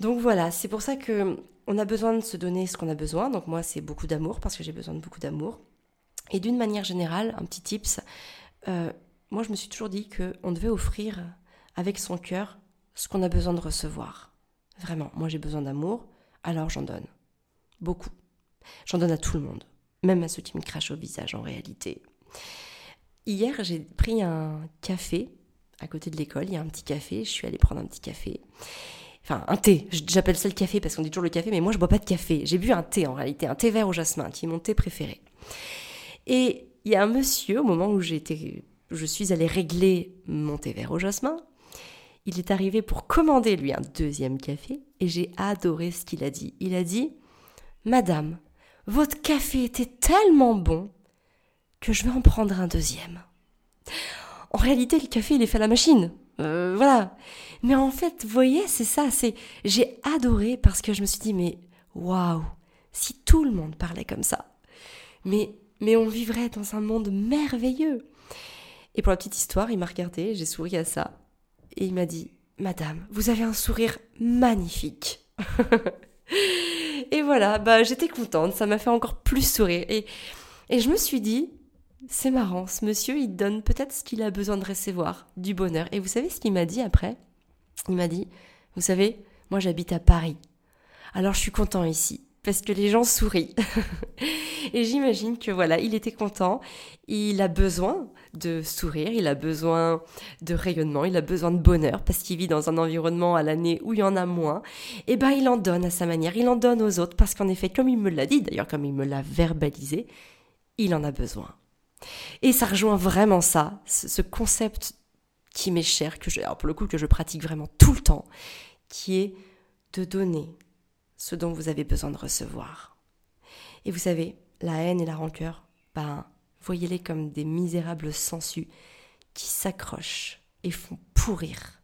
Donc voilà, c'est pour ça que on a besoin de se donner ce qu'on a besoin. Donc moi c'est beaucoup d'amour parce que j'ai besoin de beaucoup d'amour. Et d'une manière générale, un petit tips, euh, moi je me suis toujours dit qu'on devait offrir avec son cœur ce qu'on a besoin de recevoir. Vraiment, moi j'ai besoin d'amour, alors j'en donne. Beaucoup. J'en donne à tout le monde même à ceux qui me crachent au visage en réalité. Hier, j'ai pris un café à côté de l'école, il y a un petit café, je suis allée prendre un petit café. Enfin, un thé, j'appelle ça le café parce qu'on dit toujours le café, mais moi je bois pas de café. J'ai bu un thé en réalité, un thé vert au jasmin, qui est mon thé préféré. Et il y a un monsieur, au moment où j'étais, je suis allée régler mon thé vert au jasmin, il est arrivé pour commander lui un deuxième café et j'ai adoré ce qu'il a dit. Il a dit Madame, votre café était tellement bon que je vais en prendre un deuxième. En réalité, le café, il est fait à la machine. Euh, voilà. Mais en fait, vous voyez, c'est ça, c'est, j'ai adoré parce que je me suis dit, mais waouh, si tout le monde parlait comme ça. Mais, mais on vivrait dans un monde merveilleux. Et pour la petite histoire, il m'a regardé, j'ai souri à ça. Et il m'a dit, Madame, vous avez un sourire magnifique. Et voilà, bah j'étais contente, ça m'a fait encore plus sourire. Et, et je me suis dit, c'est marrant, ce monsieur, il donne peut-être ce qu'il a besoin de recevoir, du bonheur. Et vous savez ce qu'il m'a dit après? Il m'a dit, vous savez, moi j'habite à Paris. Alors je suis content ici parce que les gens sourient. et j'imagine que voilà, il était content, il a besoin de sourire, il a besoin de rayonnement, il a besoin de bonheur parce qu'il vit dans un environnement à l'année où il y en a moins. Et ben il en donne à sa manière, il en donne aux autres parce qu'en effet, comme il me l'a dit, d'ailleurs comme il me l'a verbalisé, il en a besoin. Et ça rejoint vraiment ça, ce concept qui m'est cher, que je, pour le coup que je pratique vraiment tout le temps, qui est de donner ce dont vous avez besoin de recevoir. Et vous savez, la haine et la rancœur, ben, voyez-les comme des misérables sangsues qui s'accrochent et font pourrir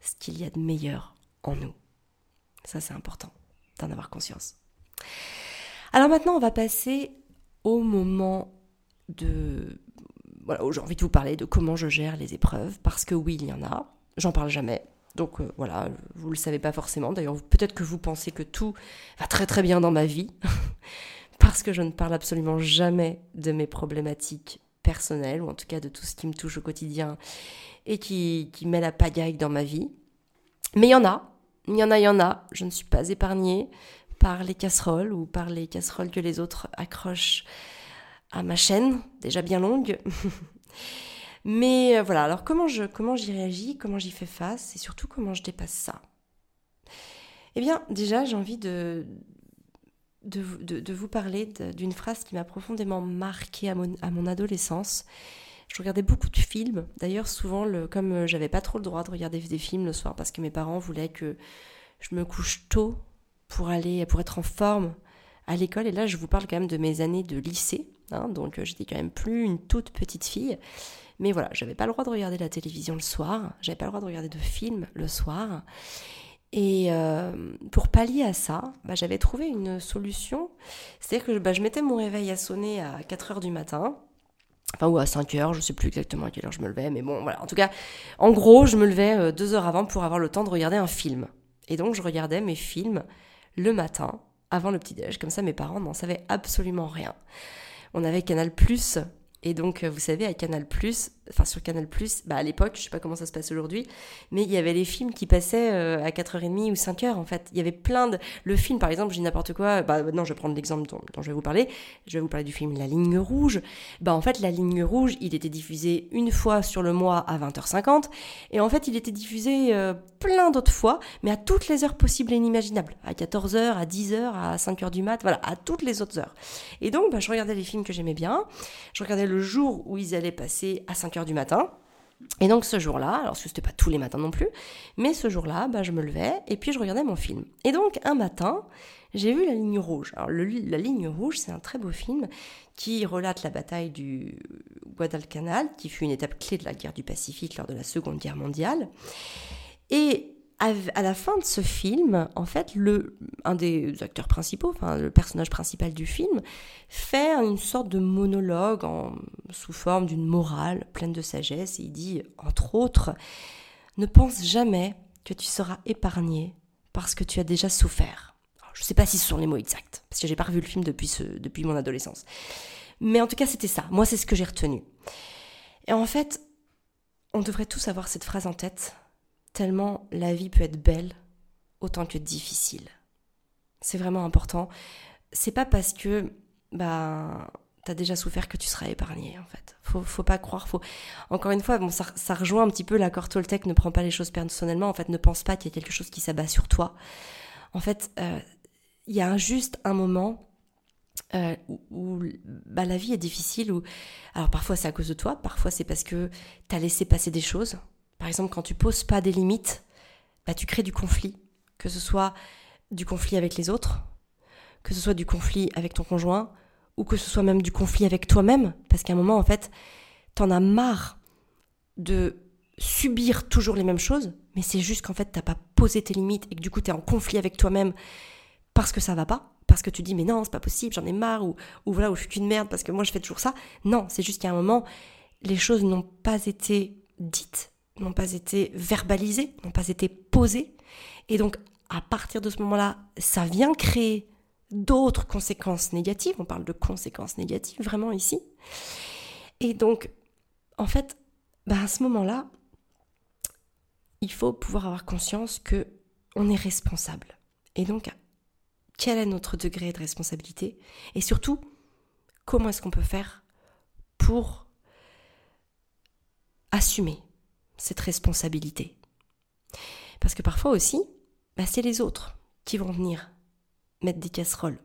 ce qu'il y a de meilleur en nous. Ça, c'est important d'en avoir conscience. Alors maintenant, on va passer au moment de... Voilà, j'ai envie de vous parler de comment je gère les épreuves, parce que oui, il y en a, j'en parle jamais, donc euh, voilà, vous le savez pas forcément. D'ailleurs, peut-être que vous pensez que tout va très très bien dans ma vie, parce que je ne parle absolument jamais de mes problématiques personnelles, ou en tout cas de tout ce qui me touche au quotidien et qui, qui met la pagaille dans ma vie. Mais il y en a, il y en a, il y en a. Je ne suis pas épargnée par les casseroles ou par les casseroles que les autres accrochent à ma chaîne, déjà bien longue. Mais euh, voilà, alors comment je comment j'y réagis, comment j'y fais face et surtout comment je dépasse ça? Eh bien, déjà, j'ai envie de, de, de, vous parler d'une phrase qui m'a profondément marquée à mon, à mon adolescence. Je regardais beaucoup de films. D'ailleurs, souvent, le, comme euh, j'avais pas trop le droit de regarder des films le soir parce que mes parents voulaient que je me couche tôt pour aller, pour être en forme à l'école. Et là, je vous parle quand même de mes années de lycée. Hein, donc, euh, j'étais quand même plus une toute petite fille. Mais voilà, j'avais pas le droit de regarder la télévision le soir, j'avais pas le droit de regarder de films le soir. Et euh, pour pallier à ça, bah, j'avais trouvé une solution. C'est-à-dire que bah, je mettais mon réveil à sonner à 4 heures du matin. Enfin, ou à 5 heures, je sais plus exactement à quelle heure je me levais, mais bon, voilà. En tout cas, en gros, je me levais euh, deux heures avant pour avoir le temps de regarder un film. Et donc, je regardais mes films le matin, avant le petit-déj. Comme ça, mes parents n'en savaient absolument rien. On avait Canal Plus et donc, euh, vous savez, à Canal+, enfin sur Canal+, bah à l'époque, je sais pas comment ça se passe aujourd'hui, mais il y avait les films qui passaient euh, à 4h30 ou 5h en fait. Il y avait plein de... Le film, par exemple, je dis n'importe quoi, bah non, je vais prendre l'exemple dont, je vais vous parler. Je vais vous parler du film La Ligne Rouge. Bah en fait, La Ligne Rouge, il était diffusé une fois sur le mois à 20h50, et en fait, il était diffusé euh, plein d'autres fois, mais à toutes les heures possibles et inimaginables. À 14h, à 10h, à 5h du mat, voilà, à toutes les autres heures. Et donc, bah, je regardais les films que j'aimais bien, je regardais le jour où ils allaient passer à 5 heures du matin. Et donc ce jour-là, alors ce c'était pas tous les matins non plus, mais ce jour-là, bah, je me levais et puis je regardais mon film. Et donc un matin, j'ai vu La Ligne Rouge. Alors La Ligne Rouge, c'est un très beau film qui relate la bataille du Guadalcanal, qui fut une étape clé de la guerre du Pacifique lors de la Seconde Guerre mondiale. Et à la fin de ce film, en fait, le, un des acteurs principaux, enfin le personnage principal du film, fait une sorte de monologue sous forme d'une morale pleine de sagesse. Et il dit, entre autres, ne pense jamais que tu seras épargné parce que tu as déjà souffert. je ne sais pas si ce sont les mots exacts, parce que j'ai pas revu le film depuis, depuis mon adolescence. Mais en tout cas, c'était ça. Moi, c'est ce que j'ai retenu. Et en fait, on devrait tous avoir cette phrase en tête tellement la vie peut être belle autant que difficile. C'est vraiment important. C'est pas parce que bah t'as déjà souffert que tu seras épargné en fait. Faut, faut pas croire. Faut encore une fois, bon ça, ça rejoint un petit peu l'accord Toltec. Ne prends pas les choses personnellement. En fait, ne pense pas qu'il y a quelque chose qui s'abat sur toi. En fait, euh, il y a juste un moment euh, où, bah, la vie est difficile. Où alors parfois c'est à cause de toi, parfois c'est parce que t'as laissé passer des choses par exemple, quand tu poses pas des limites, bah, tu crées du conflit, que ce soit du conflit avec les autres, que ce soit du conflit avec ton conjoint, ou que ce soit même du conflit avec toi-même, parce qu'à un moment, en fait, t'en as marre de subir toujours les mêmes choses, mais c'est juste qu'en fait, t'as pas posé tes limites et que du coup, tu es en conflit avec toi-même parce que ça va pas, parce que tu dis, mais non, c'est pas possible, j'en ai marre, ou, ou voilà, ou je suis qu'une merde parce que moi, je fais toujours ça. Non, c'est juste qu'à un moment, les choses n'ont pas été dites n'ont pas été verbalisés, n'ont pas été posés. Et donc, à partir de ce moment-là, ça vient créer d'autres conséquences négatives. On parle de conséquences négatives vraiment ici. Et donc, en fait, bah à ce moment-là, il faut pouvoir avoir conscience que on est responsable. Et donc, quel est notre degré de responsabilité? Et surtout, comment est-ce qu'on peut faire pour assumer cette responsabilité Parce que parfois aussi, bah, c'est les autres qui vont venir mettre des casseroles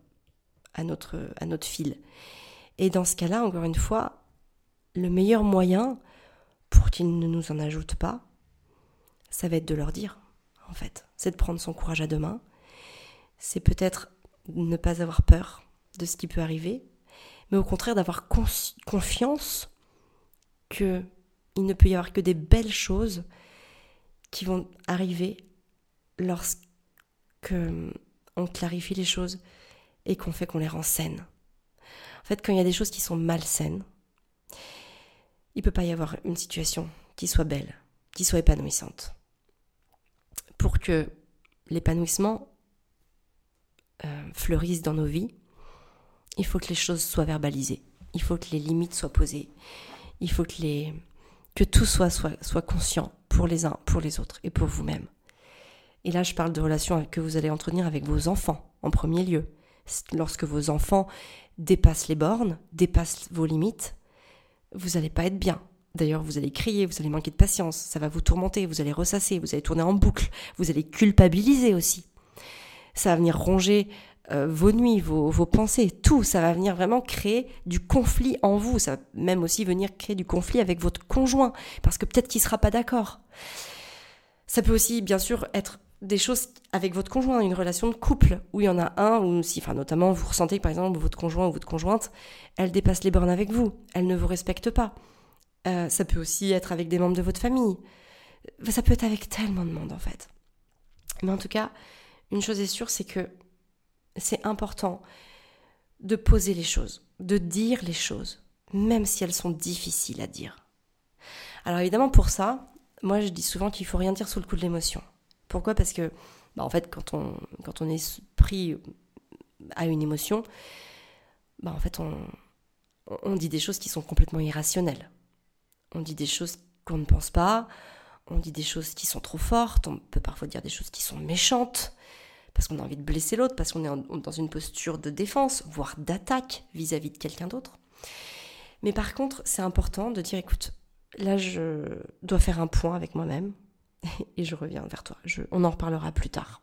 à notre, à notre fil. Et dans ce cas-là, encore une fois, le meilleur moyen pour qu'ils ne nous en ajoutent pas, ça va être de leur dire, en fait. C'est de prendre son courage à deux mains. C'est peut-être ne pas avoir peur de ce qui peut arriver, mais au contraire d'avoir confiance que il ne peut y avoir que des belles choses qui vont arriver lorsque on clarifie les choses et qu'on fait qu'on les rend saines. En fait, quand il y a des choses qui sont malsaines, il ne peut pas y avoir une situation qui soit belle, qui soit épanouissante. Pour que l'épanouissement euh, fleurisse dans nos vies, il faut que les choses soient verbalisées, il faut que les limites soient posées, il faut que, les, que tout soit, soit, soit conscient pour les uns, pour les autres et pour vous-même. Et là, je parle de relations que vous allez entretenir avec vos enfants en premier lieu. Lorsque vos enfants dépassent les bornes, dépassent vos limites, vous n'allez pas être bien. D'ailleurs, vous allez crier, vous allez manquer de patience, ça va vous tourmenter, vous allez ressasser, vous allez tourner en boucle, vous allez culpabiliser aussi. Ça va venir ronger euh, vos nuits, vos, vos, pensées, tout. Ça va venir vraiment créer du conflit en vous. Ça va même aussi venir créer du conflit avec votre conjoint, parce que peut-être qu'il ne sera pas d'accord. Ça peut aussi, bien sûr, être des choses avec votre conjoint, une relation de couple, où il y en a un, ou si, enfin, notamment, vous ressentez que, par exemple, votre conjoint ou votre conjointe, elle dépasse les bornes avec vous, elle ne vous respecte pas. Euh, ça peut aussi être avec des membres de votre famille. Ça peut être avec tellement de monde, en fait. Mais en tout cas, une chose est sûre, c'est que c'est important de poser les choses, de dire les choses, même si elles sont difficiles à dire. Alors évidemment, pour ça, moi je dis souvent qu'il faut rien dire sous le coup de l'émotion. Pourquoi? Parce que, bah, en fait, quand on, quand on est pris à une émotion, bah, en fait, on, on dit des choses qui sont complètement irrationnelles. On dit des choses qu'on ne pense pas, on dit des choses qui sont trop fortes, on peut parfois dire des choses qui sont méchantes, parce qu'on a envie de blesser l'autre, parce qu'on est dans une posture de défense, voire d'attaque vis-à-vis de quelqu'un d'autre. Mais par contre, c'est important de dire, écoute, là, je dois faire un point avec moi-même, et je reviens vers toi. on en reparlera plus tard.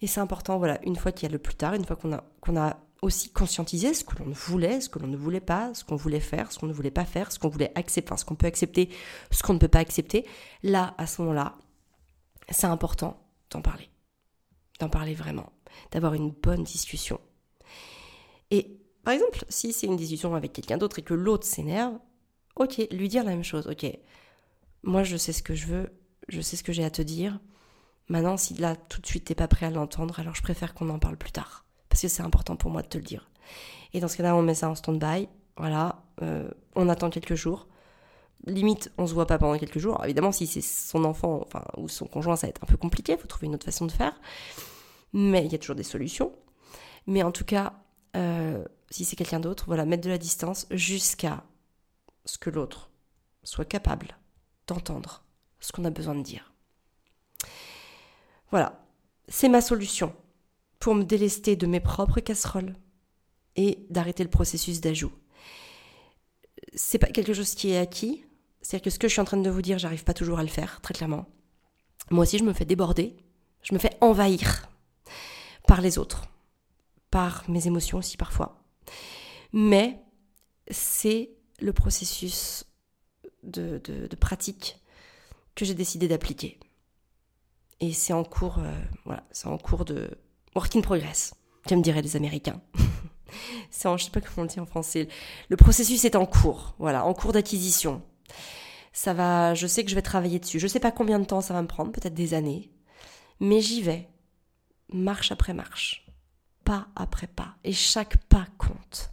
Et c'est important, voilà, une fois qu'il y a le plus tard, une fois qu'on a, aussi conscientisé ce que l'on voulait, ce que l'on ne voulait pas, ce qu'on voulait faire, ce qu'on ne voulait pas faire, ce qu'on voulait accepter, enfin, ce qu'on peut accepter, ce qu'on ne peut pas accepter, là, à ce moment-là, c'est important d'en parler. D'en parler vraiment. D'avoir une bonne discussion. Et par exemple, si c'est une discussion avec quelqu'un d'autre et que l'autre s'énerve, ok, lui dire la même chose, ok, moi je sais ce que je veux, je sais ce que j'ai à te dire. Maintenant, si là, tout de suite, t'es pas prêt à l'entendre, alors je préfère qu'on en parle plus tard. Parce que c'est important pour moi de te le dire. Et dans ce cas-là, on met ça en stand-by. Voilà, euh, on attend quelques jours. Limite, on se voit pas pendant quelques jours. évidemment, si c'est son enfant ou son conjoint, ça va être un peu compliqué. Il faut trouver une autre façon de faire. Mais il y a toujours des solutions. Mais en tout cas, euh, si c'est quelqu'un d'autre, voilà, mettre de la distance jusqu'à ce que l'autre soit capable d'entendre ce qu'on a besoin de dire. Voilà, c'est ma solution pour me délester de mes propres casseroles et d'arrêter le processus d'ajout. C'est pas quelque chose qui est acquis, c'est-à-dire que ce que je suis en train de vous dire, j'arrive pas toujours à le faire, très clairement. Moi aussi, je me fais déborder, je me fais envahir par les autres, par mes émotions aussi parfois. Mais c'est le processus de, pratique que j'ai décidé d'appliquer. Et c'est en cours, euh, voilà, c'est en cours de work in progress, comme diraient les Américains. c'est en, je sais pas comment on dit en français. Le processus est en cours, voilà, en cours d'acquisition. Ça va, je sais que je vais travailler dessus. Je sais pas combien de temps ça va me prendre, peut-être des années, mais j'y vais, marche après marche, pas après pas, et chaque pas compte.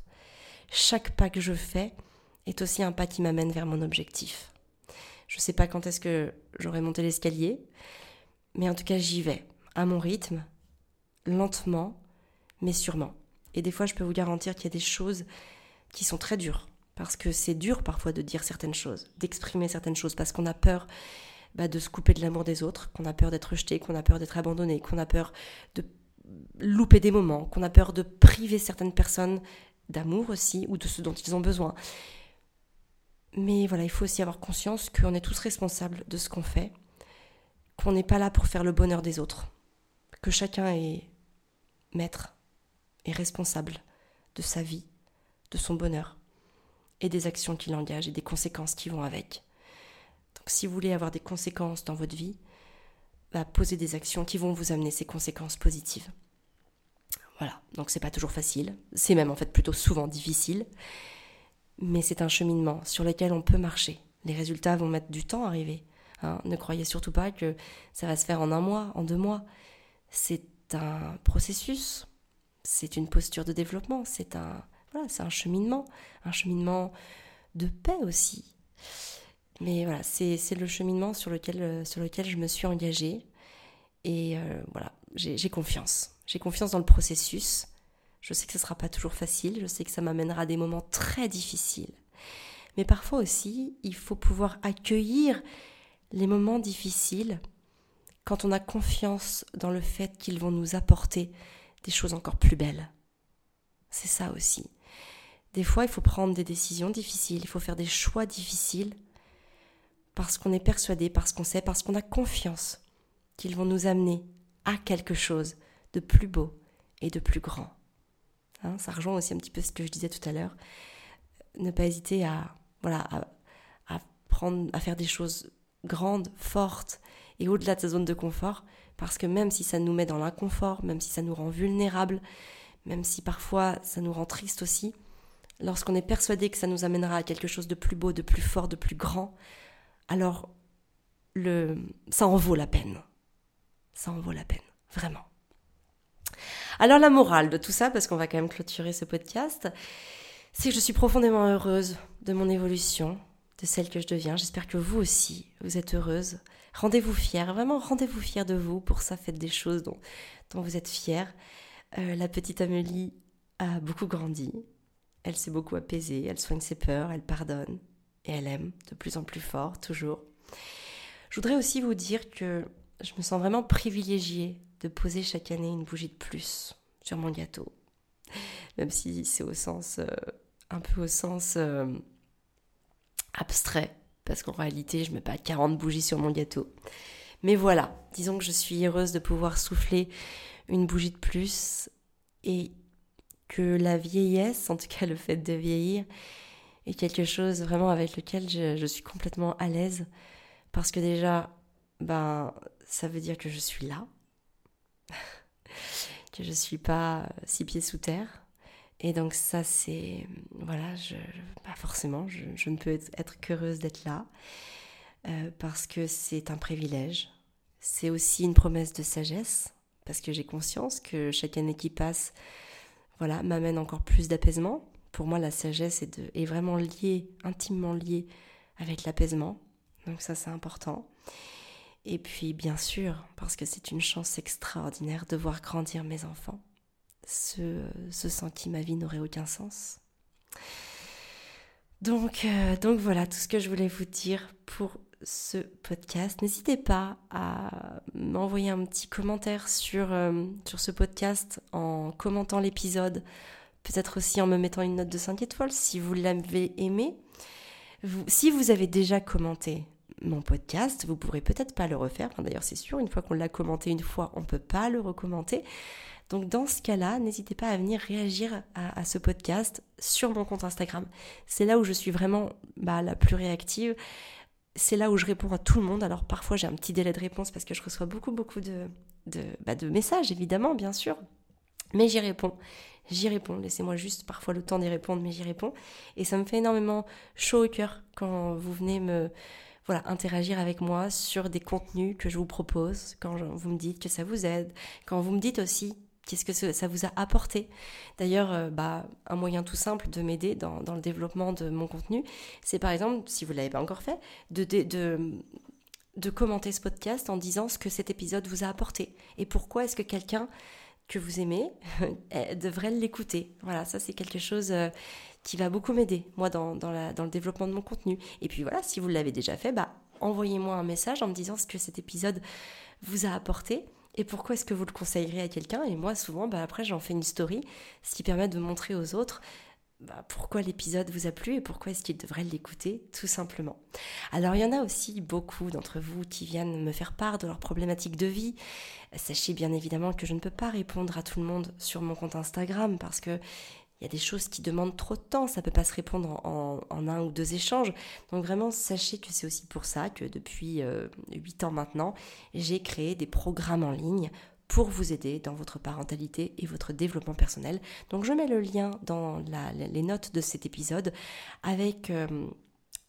Chaque pas que je fais est aussi un pas qui m'amène vers mon objectif. Je sais pas quand est-ce que j'aurai monté l'escalier, mais en tout cas j'y vais, à mon rythme, lentement, mais sûrement. Et des fois, je peux vous garantir qu'il y a des choses qui sont très dures, parce que c'est dur parfois de dire certaines choses, d'exprimer certaines choses, parce qu'on a peur bah, de se couper de l'amour des autres, qu'on a peur d'être rejeté, qu'on a peur d'être abandonné, qu'on a peur de louper des moments, qu'on a peur de priver certaines personnes d'amour aussi ou de ce dont ils ont besoin. Mais voilà, il faut aussi avoir conscience qu'on est tous responsables de ce qu'on fait, qu'on n'est pas là pour faire le bonheur des autres, que chacun est maître et responsable de sa vie, de son bonheur et des actions qu'il engage et des conséquences qui vont avec. Donc si vous voulez avoir des conséquences dans votre vie, bah, posez des actions qui vont vous amener ces conséquences positives. Voilà, donc c'est pas toujours facile, c'est même en fait plutôt souvent difficile, mais c'est un cheminement sur lequel on peut marcher. Les résultats vont mettre du temps à arriver. Hein. Ne croyez surtout pas que ça va se faire en un mois, en deux mois. C'est un processus, c'est une posture de développement, c'est un, voilà, c'est un cheminement, un cheminement de paix aussi. Mais voilà, c'est le cheminement sur lequel, euh, sur lequel je me suis engagée. Et euh, voilà, j'ai confiance. J'ai confiance dans le processus. Je sais que ce ne sera pas toujours facile, je sais que ça m'amènera à des moments très difficiles. Mais parfois aussi, il faut pouvoir accueillir les moments difficiles quand on a confiance dans le fait qu'ils vont nous apporter des choses encore plus belles. C'est ça aussi. Des fois, il faut prendre des décisions difficiles, il faut faire des choix difficiles parce qu'on est persuadé, parce qu'on sait, parce qu'on a confiance qu'ils vont nous amener à quelque chose de plus beau et de plus grand. Hein, ça rejoint aussi un petit peu ce que je disais tout à l'heure. Ne pas hésiter à, voilà, à, prendre, à faire des choses grandes, fortes et au-delà de sa zone de confort, parce que même si ça nous met dans l'inconfort, même si ça nous rend vulnérables, même si parfois ça nous rend triste aussi, lorsqu'on est persuadé que ça nous amènera à quelque chose de plus beau, de plus fort, de plus grand, alors le, ça en vaut la peine. Ça en vaut la peine, vraiment. Alors la morale de tout ça, parce qu'on va quand même clôturer ce podcast, c'est que je suis profondément heureuse de mon évolution, de celle que je deviens. J'espère que vous aussi, vous êtes heureuse. Rendez-vous fiers, vraiment rendez-vous fiers de vous. Pour ça, faites des choses dont, vous êtes fiers. Euh, la petite Amélie a beaucoup grandi. Elle s'est beaucoup apaisée, elle soigne ses peurs, elle pardonne et elle aime de plus en plus fort, toujours. Je voudrais aussi vous dire que je me sens vraiment privilégiée de poser chaque année une bougie de plus sur mon gâteau. Même si c'est au sens, euh, un peu au sens euh, abstrait, parce qu'en réalité, je mets pas 40 bougies sur mon gâteau. Mais voilà, disons que je suis heureuse de pouvoir souffler une bougie de plus et que la vieillesse, en tout cas le fait de vieillir, est quelque chose vraiment avec lequel je, suis complètement à l'aise. Parce que déjà, ben, ça veut dire que je suis là, que je suis pas six pieds sous terre. Et donc ça, c'est... Voilà, forcément, je, ne peux être qu'heureuse d'être là, euh, parce que c'est un privilège. C'est aussi une promesse de sagesse, parce que j'ai conscience que chaque année qui passe, voilà, m'amène encore plus d'apaisement. Pour moi, la sagesse est, vraiment liée, intimement liée avec l'apaisement. Donc ça, c'est important. Et puis, bien sûr, parce que c'est une chance extraordinaire de voir grandir mes enfants, ceux, sans ma vie n'aurait aucun sens. Donc, euh, donc voilà tout ce que je voulais vous dire pour ce podcast. N'hésitez pas à m'envoyer un petit commentaire sur, euh, sur ce podcast en commentant l'épisode, peut-être aussi en me mettant une note de 5 étoiles si vous l'avez aimé. si vous avez déjà commenté mon podcast, vous pourrez peut-être pas le refaire. D'ailleurs, c'est sûr, une fois qu'on l'a commenté une fois, on ne peut pas le recommenter. Donc dans ce cas-là, n'hésitez pas à venir réagir à, ce podcast sur mon compte Instagram. C'est là où je suis vraiment bah, la plus réactive c'est là où je réponds à tout le monde. Alors parfois j'ai un petit délai de réponse parce que je reçois beaucoup beaucoup de, de, bah, messages, évidemment, bien sûr. Mais j'y réponds. J'y réponds. Laissez-moi juste parfois le temps d'y répondre, mais j'y réponds. Et ça me fait énormément chaud au cœur quand vous venez me voilà, interagir avec moi sur des contenus que je vous propose, quand vous me dites que ça vous aide, quand vous me dites aussi Qu'est-ce que ça vous a apporté D'ailleurs, euh, bah, un moyen tout simple de m'aider dans, le développement de mon contenu, c'est par exemple, si vous ne l'avez pas encore fait, de, de, de, commenter ce podcast en disant ce que cet épisode vous a apporté et pourquoi est-ce que quelqu'un que vous aimez eh, devrait l'écouter. Voilà, ça c'est quelque chose euh, qui va beaucoup m'aider, moi, dans, dans, la, dans, le développement de mon contenu. Et puis voilà, si vous l'avez déjà fait, bah, envoyez-moi un message en me disant ce que cet épisode vous a apporté et pourquoi est-ce que vous le conseillerez à quelqu'un? Et moi, souvent, bah, après, j'en fais une story, ce qui permet de montrer aux autres bah, pourquoi l'épisode vous a plu et pourquoi est-ce qu'ils devraient l'écouter, tout simplement. Alors, il y en a aussi beaucoup d'entre vous qui viennent me faire part de leurs problématiques de vie. Sachez bien évidemment que je ne peux pas répondre à tout le monde sur mon compte Instagram parce que il y a des choses qui demandent trop de temps, ça peut pas se répondre en, un ou deux échanges. Donc vraiment, sachez que c'est aussi pour ça que depuis euh, huit ans maintenant, j'ai créé des programmes en ligne pour vous aider dans votre parentalité et votre développement personnel. Donc je mets le lien dans les notes de cet épisode avec... Euh,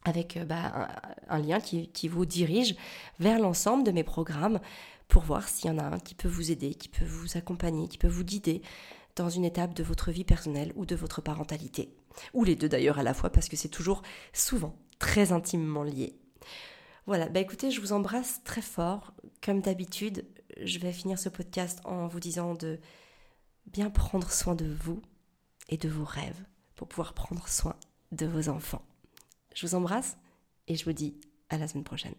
euh, bah, un, lien qui, vous dirige vers l'ensemble de mes programmes pour voir s'il y en a un qui peut vous aider, qui peut vous accompagner, qui peut vous guider dans une étape de votre vie personnelle ou de votre parentalité. Ou les deux d'ailleurs à la fois, parce que c'est toujours souvent très intimement lié. Voilà, bah écoutez, je vous embrasse très fort. Comme d'habitude, je vais finir ce podcast en vous disant de bien prendre soin de vous et de vos rêves pour pouvoir prendre soin de vos enfants. Je vous embrasse et je vous dis à la semaine prochaine.